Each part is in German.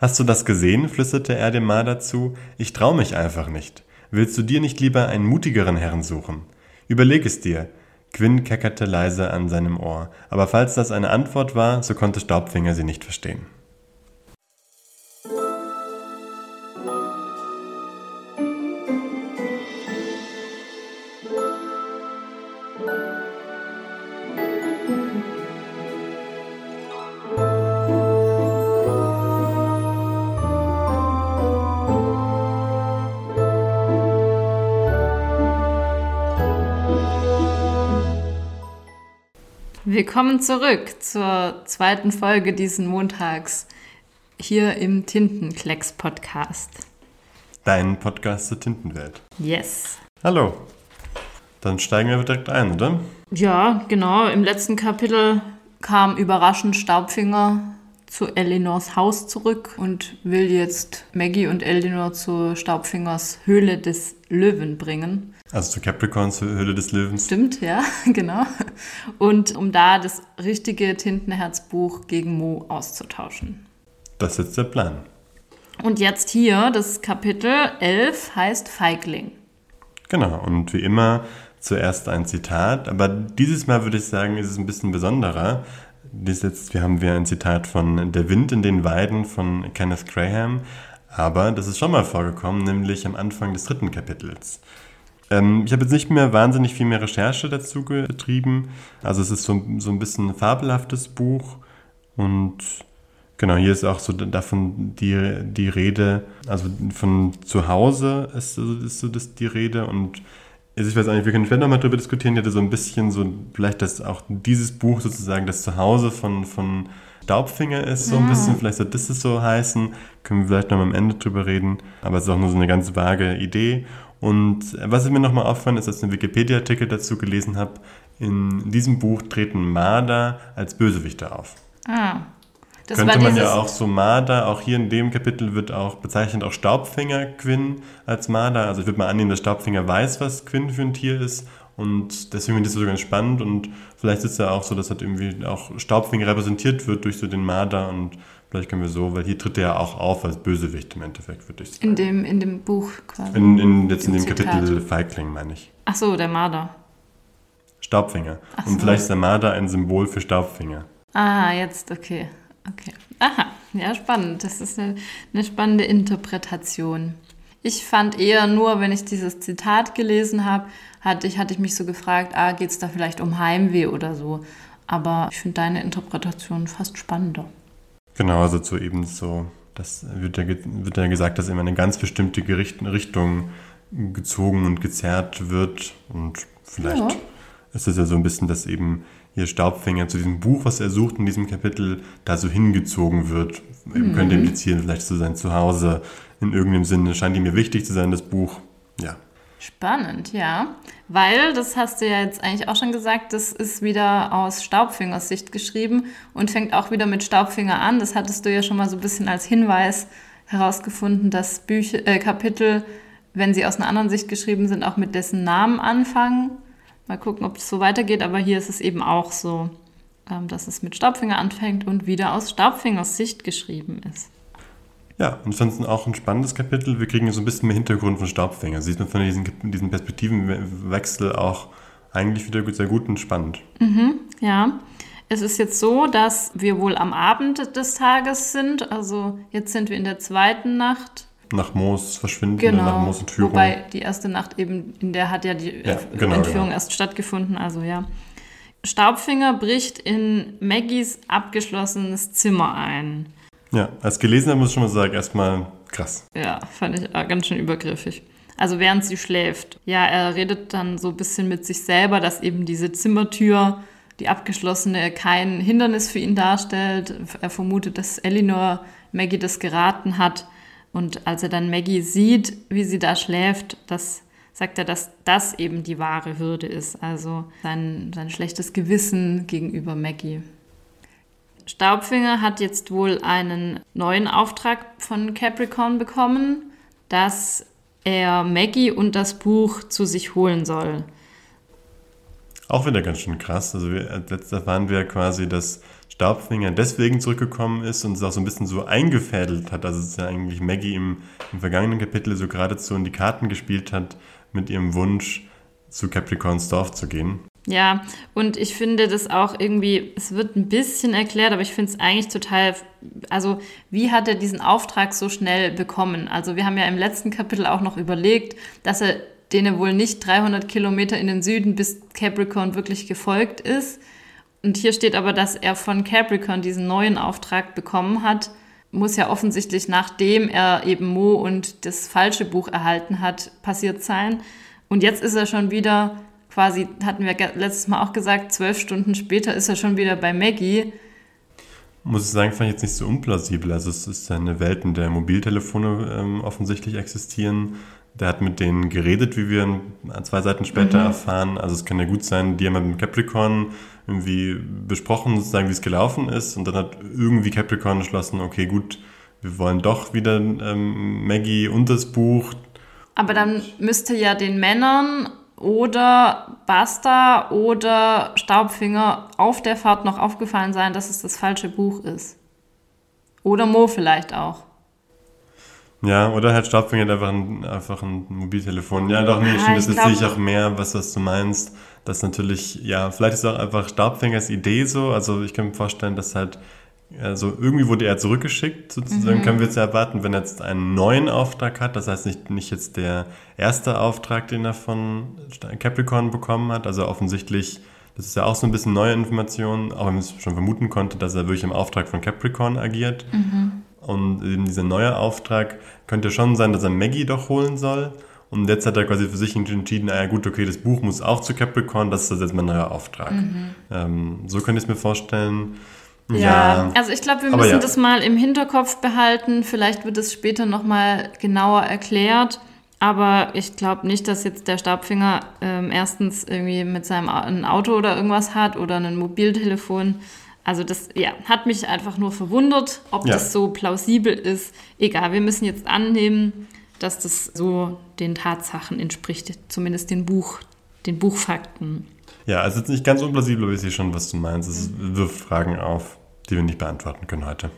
Hast du das gesehen? flüsterte er dem Marder zu. Ich trau mich einfach nicht. Willst du dir nicht lieber einen mutigeren Herrn suchen? Überleg es dir. Quinn keckerte leise an seinem Ohr, aber falls das eine Antwort war, so konnte Staubfinger sie nicht verstehen. Willkommen zurück zur zweiten Folge diesen Montags hier im Tintenklecks-Podcast. Dein Podcast zur Tintenwelt. Yes. Hallo. Dann steigen wir direkt ein, oder? Ja, genau. Im letzten Kapitel kam überraschend Staubfinger zu Elinors Haus zurück und will jetzt Maggie und Elinor zu Staubfingers Höhle des Löwen bringen. Also zu Capricorns Höhle des Löwens. Stimmt, ja, genau. Und um da das richtige Tintenherzbuch gegen Mo auszutauschen. Das ist jetzt der Plan. Und jetzt hier, das Kapitel 11 heißt Feigling. Genau, und wie immer zuerst ein Zitat, aber dieses Mal würde ich sagen, ist es ein bisschen besonderer. Dies jetzt, wir haben wir ein Zitat von Der Wind in den Weiden von Kenneth Graham, aber das ist schon mal vorgekommen, nämlich am Anfang des dritten Kapitels. Ähm, ich habe jetzt nicht mehr wahnsinnig viel mehr Recherche dazu betrieben. Also es ist so, so ein bisschen ein fabelhaftes Buch und genau, hier ist auch so davon die, die Rede, also von zu Hause ist, ist so das die Rede und also ich weiß auch nicht, wir können später nochmal darüber diskutieren, ich hatte so ein bisschen so, vielleicht dass auch dieses Buch sozusagen das Zuhause von, von Staubfinger ist, so ein bisschen, vielleicht soll das so heißen, können wir vielleicht nochmal am Ende drüber reden, aber es ist auch nur so eine ganz vage Idee. Und was mir nochmal auffallen ist, dass ich einen Wikipedia-Artikel dazu gelesen habe, in diesem Buch treten Marder als Bösewichte auf. Ah. Das Könnte man ja auch so Marder, auch hier in dem Kapitel wird auch bezeichnet auch Staubfinger Quinn als Marder. Also ich würde mal annehmen, dass Staubfinger weiß, was Quinn für ein Tier ist und deswegen finde ich das so ganz spannend und vielleicht ist es ja auch so, dass halt irgendwie auch Staubfinger repräsentiert wird durch so den Marder und Vielleicht können wir so, weil hier tritt er ja auch auf als Bösewicht im Endeffekt, würde ich sagen. In dem, in dem Buch quasi. In, in, jetzt in dem Zitat. Kapitel Feigling, meine ich. Ach so, der Marder. Staubfinger. Ach Und so. vielleicht ist der Marder ein Symbol für Staubfinger. Ah, jetzt, okay. Okay. Aha, ja, spannend. Das ist eine, eine spannende Interpretation. Ich fand eher nur, wenn ich dieses Zitat gelesen habe, hatte ich, hatte ich mich so gefragt, ah, geht es da vielleicht um Heimweh oder so. Aber ich finde deine Interpretation fast spannender. Genau, also so eben so, das wird ja, wird ja gesagt, dass immer eine ganz bestimmte Gericht Richtung gezogen und gezerrt wird. Und vielleicht ja. ist es ja so ein bisschen, dass eben hier Staubfänger zu diesem Buch, was er sucht in diesem Kapitel, da so hingezogen wird. Mhm. Könnte implizieren, vielleicht zu sein Zuhause in irgendeinem Sinne. Scheint ihm mir wichtig zu sein, das Buch. Ja. Spannend, ja. Weil, das hast du ja jetzt eigentlich auch schon gesagt, das ist wieder aus Staubfingers Sicht geschrieben und fängt auch wieder mit Staubfinger an. Das hattest du ja schon mal so ein bisschen als Hinweis herausgefunden, dass Bücher, äh, Kapitel, wenn sie aus einer anderen Sicht geschrieben sind, auch mit dessen Namen anfangen. Mal gucken, ob es so weitergeht, aber hier ist es eben auch so, ähm, dass es mit Staubfinger anfängt und wieder aus Staubfingers Sicht geschrieben ist. Ja, und ansonsten auch ein spannendes Kapitel. Wir kriegen so ein bisschen mehr Hintergrund von Staubfänger. Sieht man von diesen, diesen Perspektivenwechsel auch eigentlich wieder sehr gut und spannend. Mhm, ja. Es ist jetzt so, dass wir wohl am Abend des Tages sind. Also jetzt sind wir in der zweiten Nacht. Nach Moos verschwinden, genau. nach Moos Entführung. Wobei die erste Nacht eben, in der hat ja die ja, genau, Entführung genau. erst stattgefunden. Also ja. Staubfinger bricht in Maggies abgeschlossenes Zimmer ein. Ja, als gelesen habe, muss ich schon mal sagen, erstmal krass. Ja, fand ich ganz schön übergriffig. Also während sie schläft. Ja, er redet dann so ein bisschen mit sich selber, dass eben diese Zimmertür, die abgeschlossene, kein Hindernis für ihn darstellt. Er vermutet, dass Elinor Maggie das geraten hat. Und als er dann Maggie sieht, wie sie da schläft, das sagt er, dass das eben die wahre Hürde ist. Also sein, sein schlechtes Gewissen gegenüber Maggie. Staubfinger hat jetzt wohl einen neuen Auftrag von Capricorn bekommen, dass er Maggie und das Buch zu sich holen soll. Auch wieder ganz schön krass. Also wir, als letztes erfahren wir quasi, dass Staubfinger deswegen zurückgekommen ist und es auch so ein bisschen so eingefädelt hat. Also es ja eigentlich Maggie im, im vergangenen Kapitel so geradezu in die Karten gespielt hat mit ihrem Wunsch, zu Capricorns Dorf zu gehen. Ja, und ich finde das auch irgendwie, es wird ein bisschen erklärt, aber ich finde es eigentlich total, also wie hat er diesen Auftrag so schnell bekommen? Also wir haben ja im letzten Kapitel auch noch überlegt, dass er denen wohl nicht 300 Kilometer in den Süden bis Capricorn wirklich gefolgt ist. Und hier steht aber, dass er von Capricorn diesen neuen Auftrag bekommen hat. Muss ja offensichtlich, nachdem er eben Mo und das falsche Buch erhalten hat, passiert sein. Und jetzt ist er schon wieder quasi, hatten wir letztes Mal auch gesagt, zwölf Stunden später ist er schon wieder bei Maggie. Muss ich sagen, fand ich jetzt nicht so unplausibel. Also es ist eine Welt, in der Mobiltelefone ähm, offensichtlich existieren. Der hat mit denen geredet, wie wir zwei Seiten später mhm. erfahren. Also es kann ja gut sein, die haben mit Capricorn irgendwie besprochen, sozusagen, wie es gelaufen ist. Und dann hat irgendwie Capricorn entschlossen, okay, gut, wir wollen doch wieder ähm, Maggie und das Buch. Aber dann müsste ja den Männern oder Basta oder Staubfinger auf der Fahrt noch aufgefallen sein, dass es das falsche Buch ist. Oder Mo vielleicht auch. Ja, oder halt Staubfinger einfach ein, einfach ein Mobiltelefon. Ja, doch, nee, ja, das sehe ich auch mehr, was, was du meinst. Das natürlich, ja, vielleicht ist auch einfach Staubfingers Idee so. Also ich kann mir vorstellen, dass halt also irgendwie wurde er zurückgeschickt, sozusagen mhm. können wir jetzt erwarten, wenn er jetzt einen neuen Auftrag hat, das heißt nicht, nicht jetzt der erste Auftrag, den er von Capricorn bekommen hat, also offensichtlich, das ist ja auch so ein bisschen neue Information, auch wenn man es schon vermuten konnte, dass er wirklich im Auftrag von Capricorn agiert. Mhm. Und eben dieser neue Auftrag könnte schon sein, dass er Maggie doch holen soll. Und jetzt hat er quasi für sich entschieden, naja gut, okay, das Buch muss auch zu Capricorn, das ist jetzt mein neuer Auftrag. Mhm. Ähm, so könnte ich es mir vorstellen. Ja, ja, also ich glaube, wir müssen ja. das mal im Hinterkopf behalten. Vielleicht wird es später nochmal genauer erklärt. Aber ich glaube nicht, dass jetzt der Stabfinger ähm, erstens irgendwie mit seinem ein Auto oder irgendwas hat oder ein Mobiltelefon. Also das ja, hat mich einfach nur verwundert, ob ja. das so plausibel ist. Egal, wir müssen jetzt annehmen, dass das so den Tatsachen entspricht, zumindest den Buch, den Buchfakten. Ja, also jetzt nicht ganz unplausibel, aber ich sehe schon, was du meinst. Es wirft Fragen auf die wir nicht beantworten können heute.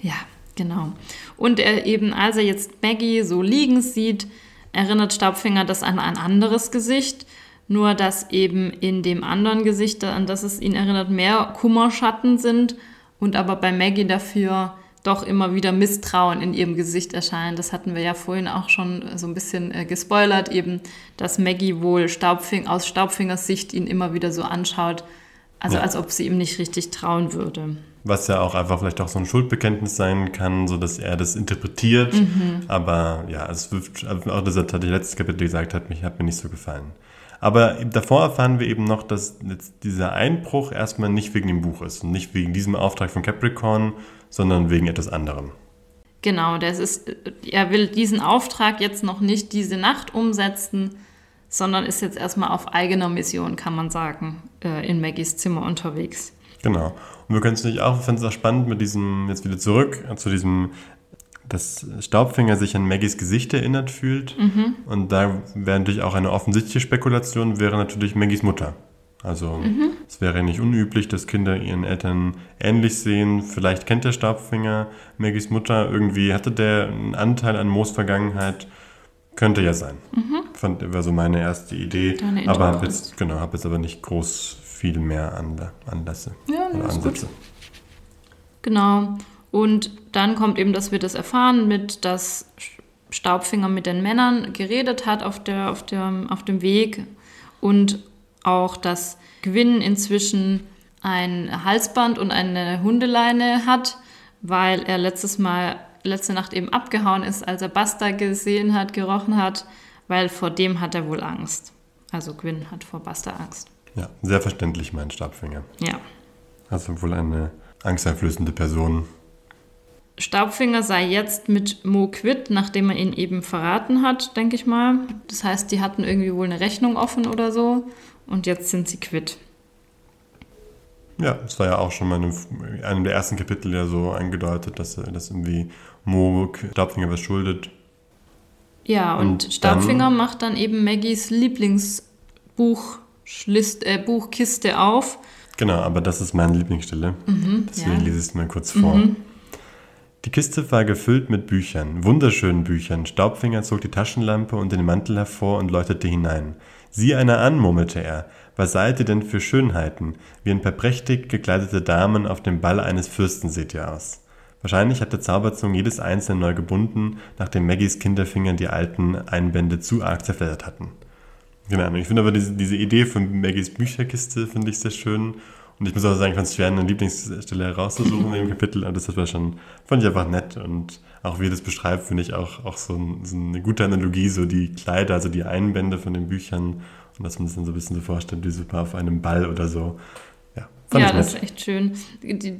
Ja, genau. Und er eben, als er jetzt Maggie so liegen sieht, erinnert Staubfinger das an ein anderes Gesicht, nur dass eben in dem anderen Gesicht, an das es ihn erinnert, mehr Kummerschatten sind und aber bei Maggie dafür doch immer wieder Misstrauen in ihrem Gesicht erscheint. Das hatten wir ja vorhin auch schon so ein bisschen äh, gespoilert, eben, dass Maggie wohl Staubfing aus Staubfingers Sicht ihn immer wieder so anschaut, also ja. als ob sie ihm nicht richtig trauen würde. Was ja auch einfach vielleicht auch so ein Schuldbekenntnis sein kann, so dass er das interpretiert. Mhm. Aber ja, es wirft, auch das hat die letzte Kapitel gesagt, hat, mich, hat mir nicht so gefallen. Aber davor erfahren wir eben noch, dass jetzt dieser Einbruch erstmal nicht wegen dem Buch ist und nicht wegen diesem Auftrag von Capricorn, sondern wegen etwas anderem. Genau, das ist, er will diesen Auftrag jetzt noch nicht diese Nacht umsetzen, sondern ist jetzt erstmal auf eigener Mission, kann man sagen, äh, in Maggies Zimmer unterwegs. Genau. Und wir können es nicht auch, ich finde es auch spannend mit diesem, jetzt wieder zurück zu diesem, dass Staubfinger sich an Maggies Gesicht erinnert fühlt. Mhm. Und da wäre natürlich auch eine offensichtliche Spekulation, wäre natürlich Maggies Mutter. Also mhm. es wäre nicht unüblich, dass Kinder ihren Eltern ähnlich sehen. Vielleicht kennt der Staubfinger Maggies Mutter. Irgendwie hatte der einen Anteil an Moos Vergangenheit. Könnte ja sein. Mhm. Fand, war so meine erste Idee. Deine aber habe jetzt, genau, habe jetzt aber nicht groß viel mehr Anlässe ja, oder Ansätze. Gut. Genau. Und dann kommt eben, dass wir das erfahren, mit dass Staubfinger mit den Männern geredet hat auf, der, auf, der, auf dem Weg und auch, dass Gwyn inzwischen ein Halsband und eine Hundeleine hat, weil er letztes Mal, letzte Nacht eben abgehauen ist, als er Basta gesehen hat, gerochen hat, weil vor dem hat er wohl Angst. Also Gwyn hat vor Basta Angst. Ja, sehr verständlich, mein Stabfinger. Ja. Also wohl eine angsteinflößende Person. Staubfinger sei jetzt mit Mo quitt, nachdem er ihn eben verraten hat, denke ich mal. Das heißt, die hatten irgendwie wohl eine Rechnung offen oder so und jetzt sind sie quitt. Ja, das war ja auch schon mal in einem der ersten Kapitel ja so angedeutet, dass, dass irgendwie Mo Staubfinger was schuldet. Ja, und, und Staubfinger dann, macht dann eben Maggies Lieblingsbuch List, äh, Buchkiste auf. Genau, aber das ist meine Lieblingsstelle. Mhm, Deswegen ja. lese ich es mal kurz vor. Mhm. Die Kiste war gefüllt mit Büchern, wunderschönen Büchern. Staubfinger zog die Taschenlampe und den Mantel hervor und leuchtete hinein. Sieh einer an, murmelte er. Was seid ihr denn für Schönheiten? Wie ein paar prächtig gekleidete Damen auf dem Ball eines Fürsten seht ihr aus. Wahrscheinlich hat der Zauberzung jedes einzelne neu gebunden, nachdem Maggies Kinderfingern die alten Einbände zu arg zerfleddert hatten. Genau, ich finde aber diese, diese Idee von Maggies Bücherkiste finde ich sehr schön. Und ich muss auch sagen, ich fand es schwer, eine Lieblingsstelle herauszusuchen in dem Kapitel. Und das war schon, fand ich einfach nett. Und auch wie er das beschreibt, finde ich auch, auch so, ein, so eine gute Analogie, so die Kleider, also die Einbände von den Büchern. Und dass man sich dann so ein bisschen so vorstellt, wie so auf einem Ball oder so. Ja, fand Ja, das ist echt schön.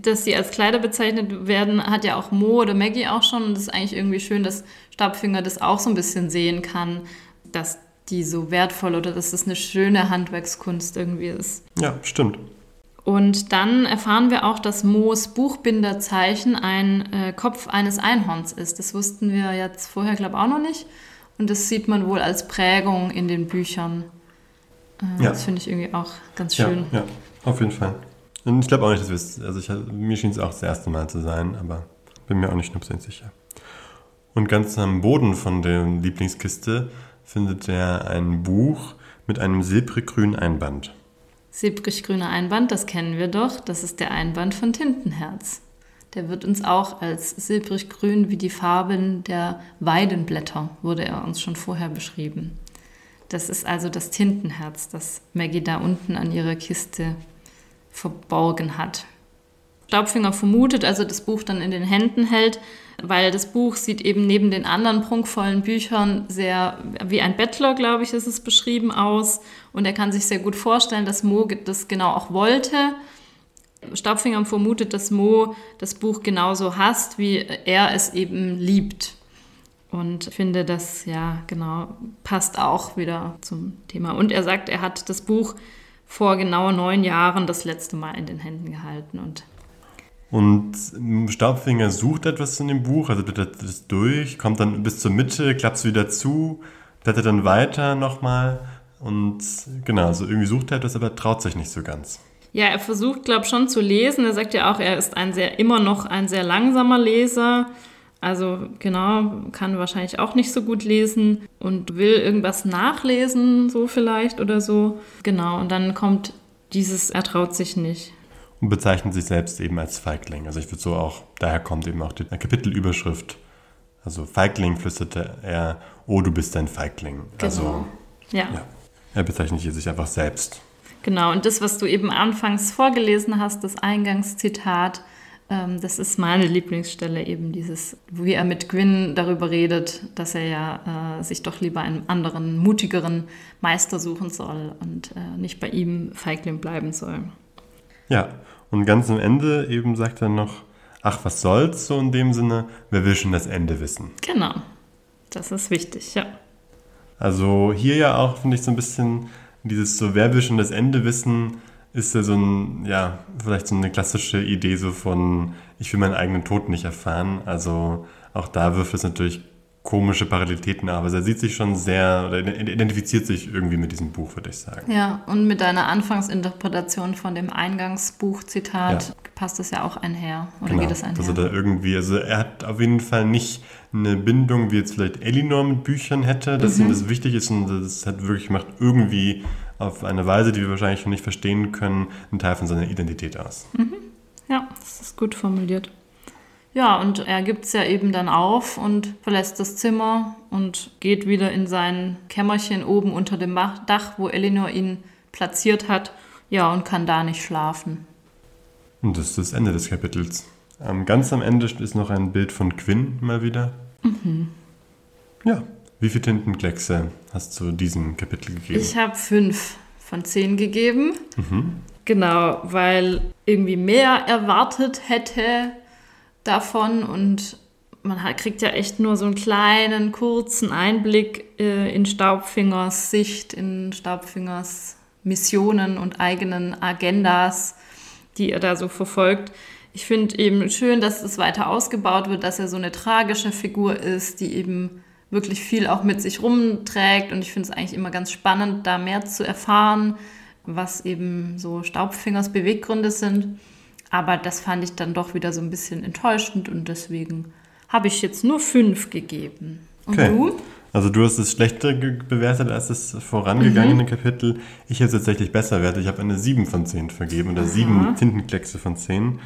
Dass sie als Kleider bezeichnet werden, hat ja auch Mo oder Maggie auch schon. Und es ist eigentlich irgendwie schön, dass Stabfinger das auch so ein bisschen sehen kann, dass die so wertvoll oder dass es eine schöne Handwerkskunst irgendwie ist. Ja, stimmt. Und dann erfahren wir auch, dass Moos Buchbinderzeichen ein äh, Kopf eines Einhorns ist. Das wussten wir jetzt vorher, glaube ich, auch noch nicht. Und das sieht man wohl als Prägung in den Büchern. Äh, Ja. Das finde ich irgendwie auch ganz Ja, schön. ja, auf jeden Fall. Und ich glaube auch nicht, dass wir es, also ich, mir schien es auch das erste Mal zu sein, aber bin mir auch nicht hundertprozentig sicher. Und ganz am Boden von der Lieblingskiste findet er ein Buch mit einem silbrig-grünen Einband. Silbrig-grüner Einband, das kennen wir doch. Das ist der Einband von Tintenherz. Der wird uns auch als silbrig-grün wie die Farben der Weidenblätter, wurde er uns schon vorher beschrieben. Das ist also das Tintenherz, das Maggie da unten an ihrer Kiste verborgen hat. Staubfinger vermutet, also das Buch dann in den Händen hält, weil das Buch sieht eben neben den anderen prunkvollen Büchern sehr wie ein Bettler, glaube ich, ist es beschrieben aus. Und er kann sich sehr gut vorstellen, dass Mo das genau auch wollte. Staubfinger vermutet, dass Mo das Buch genauso hasst, wie er es eben liebt. Und finde, das ja genau passt auch wieder zum Thema. Und er sagt, er hat das Buch vor genau neun Jahren das letzte Mal in den Händen gehalten. Und Und Staubfinger sucht etwas in dem Buch, also blättert es durch, kommt dann bis zur Mitte, klappt es wieder zu, blättert dann weiter nochmal und genau, also irgendwie sucht er etwas, aber traut sich nicht so ganz. Ja, er versucht, glaube ich, schon zu lesen. Er sagt ja auch, er ist ein sehr, immer noch ein sehr langsamer Leser. Also genau, kann wahrscheinlich auch nicht so gut lesen und will irgendwas nachlesen, so vielleicht oder so. Genau, und dann kommt dieses, er traut sich nicht. Und bezeichnet sich selbst eben als Feigling. Also ich würde so auch, daher kommt eben auch die Kapitelüberschrift. Also Feigling flüsterte er, oh, du bist ein Feigling. Also Genau. Ja. ja, er bezeichnet hier sich einfach selbst. Genau, und das, was du eben anfangs vorgelesen hast, das Eingangszitat, ähm, das ist meine Lieblingsstelle, eben dieses, wie er mit Gwyn darüber redet, dass er ja äh, sich doch lieber einen anderen, mutigeren Meister suchen soll und äh, nicht bei ihm Feigling bleiben soll. Ja, und ganz am Ende eben sagt er noch, ach, was soll's, so in dem Sinne, wer will schon das Ende wissen. Genau, das ist wichtig, ja. Also hier ja auch, finde ich, so ein bisschen dieses so, wer will schon das Ende wissen, ist ja so ein, ja, vielleicht so eine klassische Idee so von, ich will meinen eigenen Tod nicht erfahren. Also auch da wirft es natürlich komische Parallelitäten auf. Also er sieht sich schon sehr, oder identifiziert sich irgendwie mit diesem Buch, würde ich sagen. Ja, und mit deiner Anfangsinterpretation von dem Eingangsbuch-Zitat Ja. passt das ja auch einher. Oder Genau, geht das einher? dass er da irgendwie, also er hat auf jeden Fall nicht eine Bindung, wie jetzt vielleicht Elinor mit Büchern hätte, dass Mhm. ihm das wichtig ist und das hat wirklich macht irgendwie auf eine Weise, die wir wahrscheinlich schon nicht verstehen können, einen Teil von seiner Identität aus. Ja, das ist gut formuliert. Ja, und er gibt es ja eben dann auf und verlässt das Zimmer und geht wieder in sein Kämmerchen oben unter dem Dach, wo Elinor ihn platziert hat. Ja, und kann da nicht schlafen. Und das ist das Ende des Kapitels. Ähm, ganz am Ende ist noch ein Bild von Quinn mal wieder. Mhm. Ja, wie viele Tintenkleckse hast du diesem Kapitel gegeben? Ich habe fünf von zehn gegeben. Genau, weil irgendwie mehr erwartet hätte davon und man hat, kriegt ja echt nur so einen kleinen, kurzen Einblick äh, in Staubfingers Sicht, in Staubfingers Missionen und eigenen Agendas, die er da so verfolgt. Ich finde eben schön, dass es weiter ausgebaut wird, dass er so eine tragische Figur ist, die eben wirklich viel auch mit sich rumträgt. Und ich finde es eigentlich immer ganz spannend, da mehr zu erfahren, was eben so Staubfingers Beweggründe sind. Aber das fand ich dann doch wieder so ein bisschen enttäuschend und deswegen habe ich jetzt nur fünf gegeben. Und Okay. du? Also du hast es schlechter bewertet als das vorangegangene Mhm. Kapitel. Ich habe es tatsächlich besser bewertet. Ich habe eine 7 von 10 vergeben oder 7 Tintenkleckse von 10.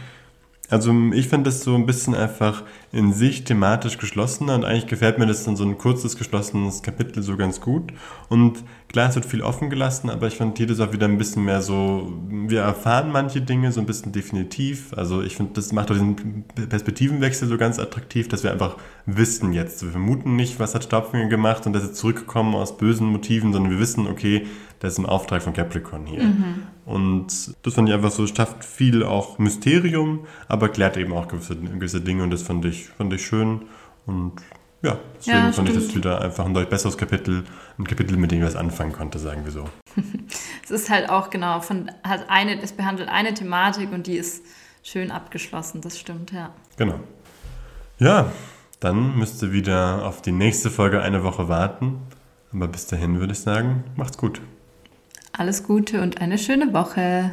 Also ich finde das so ein bisschen einfach in sich thematisch geschlossener und eigentlich gefällt mir das dann so ein kurzes, geschlossenes Kapitel so ganz gut. Und klar, es wird viel offen gelassen, aber ich fand jedes auch wieder ein bisschen mehr so, wir erfahren manche Dinge so ein bisschen definitiv. Also ich finde, das macht auch diesen Perspektivenwechsel so ganz attraktiv, dass wir einfach wissen jetzt. Wir vermuten nicht, was hat Staubfinger gemacht und dass sie zurückgekommen aus bösen Motiven, sondern wir wissen, okay, das ist im Auftrag von Capricorn hier. Und das fand ich einfach so, schafft viel auch Mysterium, aber klärt eben auch gewisse, gewisse Dinge und das fand ich, fand ich schön. Und ja, deswegen Ja, fand ich das wieder einfach ein deutlich besseres Kapitel, ein Kapitel, mit dem ich was anfangen konnte, sagen wir so. Es ist halt auch genau von hat eine, es behandelt eine Thematik und die ist schön abgeschlossen. Das stimmt, ja. Genau. Ja, dann müsst ihr wieder auf die nächste Folge eine Woche warten. Aber bis dahin würde ich sagen, macht's gut. Alles Gute und eine schöne Woche.